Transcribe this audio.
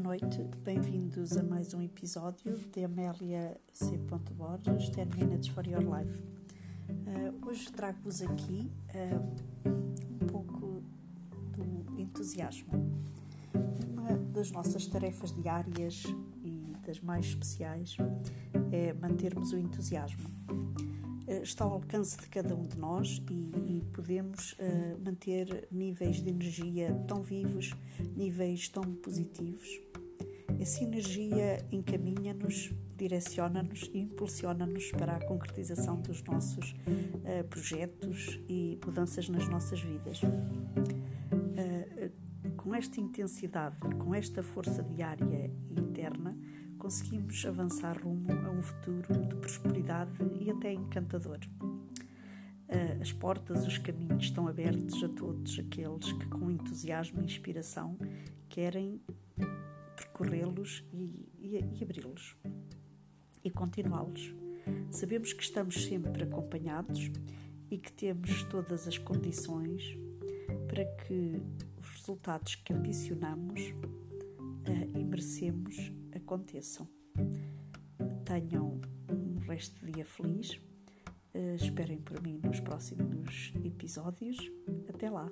noite, bem-vindos a mais um episódio de Amélia C. Borges, 10 Minutes for Your Life. Uh, hoje trago-vos aqui uh, um pouco do entusiasmo. Uma das nossas tarefas diárias e das mais especiais é mantermos o entusiasmo. Uh, está ao alcance de cada um de nós e, e podemos manter níveis de energia tão vivos, níveis tão positivos essa energia encaminha-nos, direciona-nos e impulsiona-nos para a concretização dos nossos uh, projetos e mudanças nas nossas vidas. Com esta intensidade, com esta força diária e interna, conseguimos avançar rumo a um futuro de prosperidade e até encantador. Uh, as portas, os caminhos estão abertos a todos aqueles que, com entusiasmo e inspiração, querem percorrê-los e, e, e abri-los e continuá-los. Sabemos que estamos sempre acompanhados e que temos todas as condições para que resultados que ambicionamos uh, e merecemos aconteçam. Tenham um resto de dia feliz. Uh, esperem por mim nos próximos episódios. Até lá!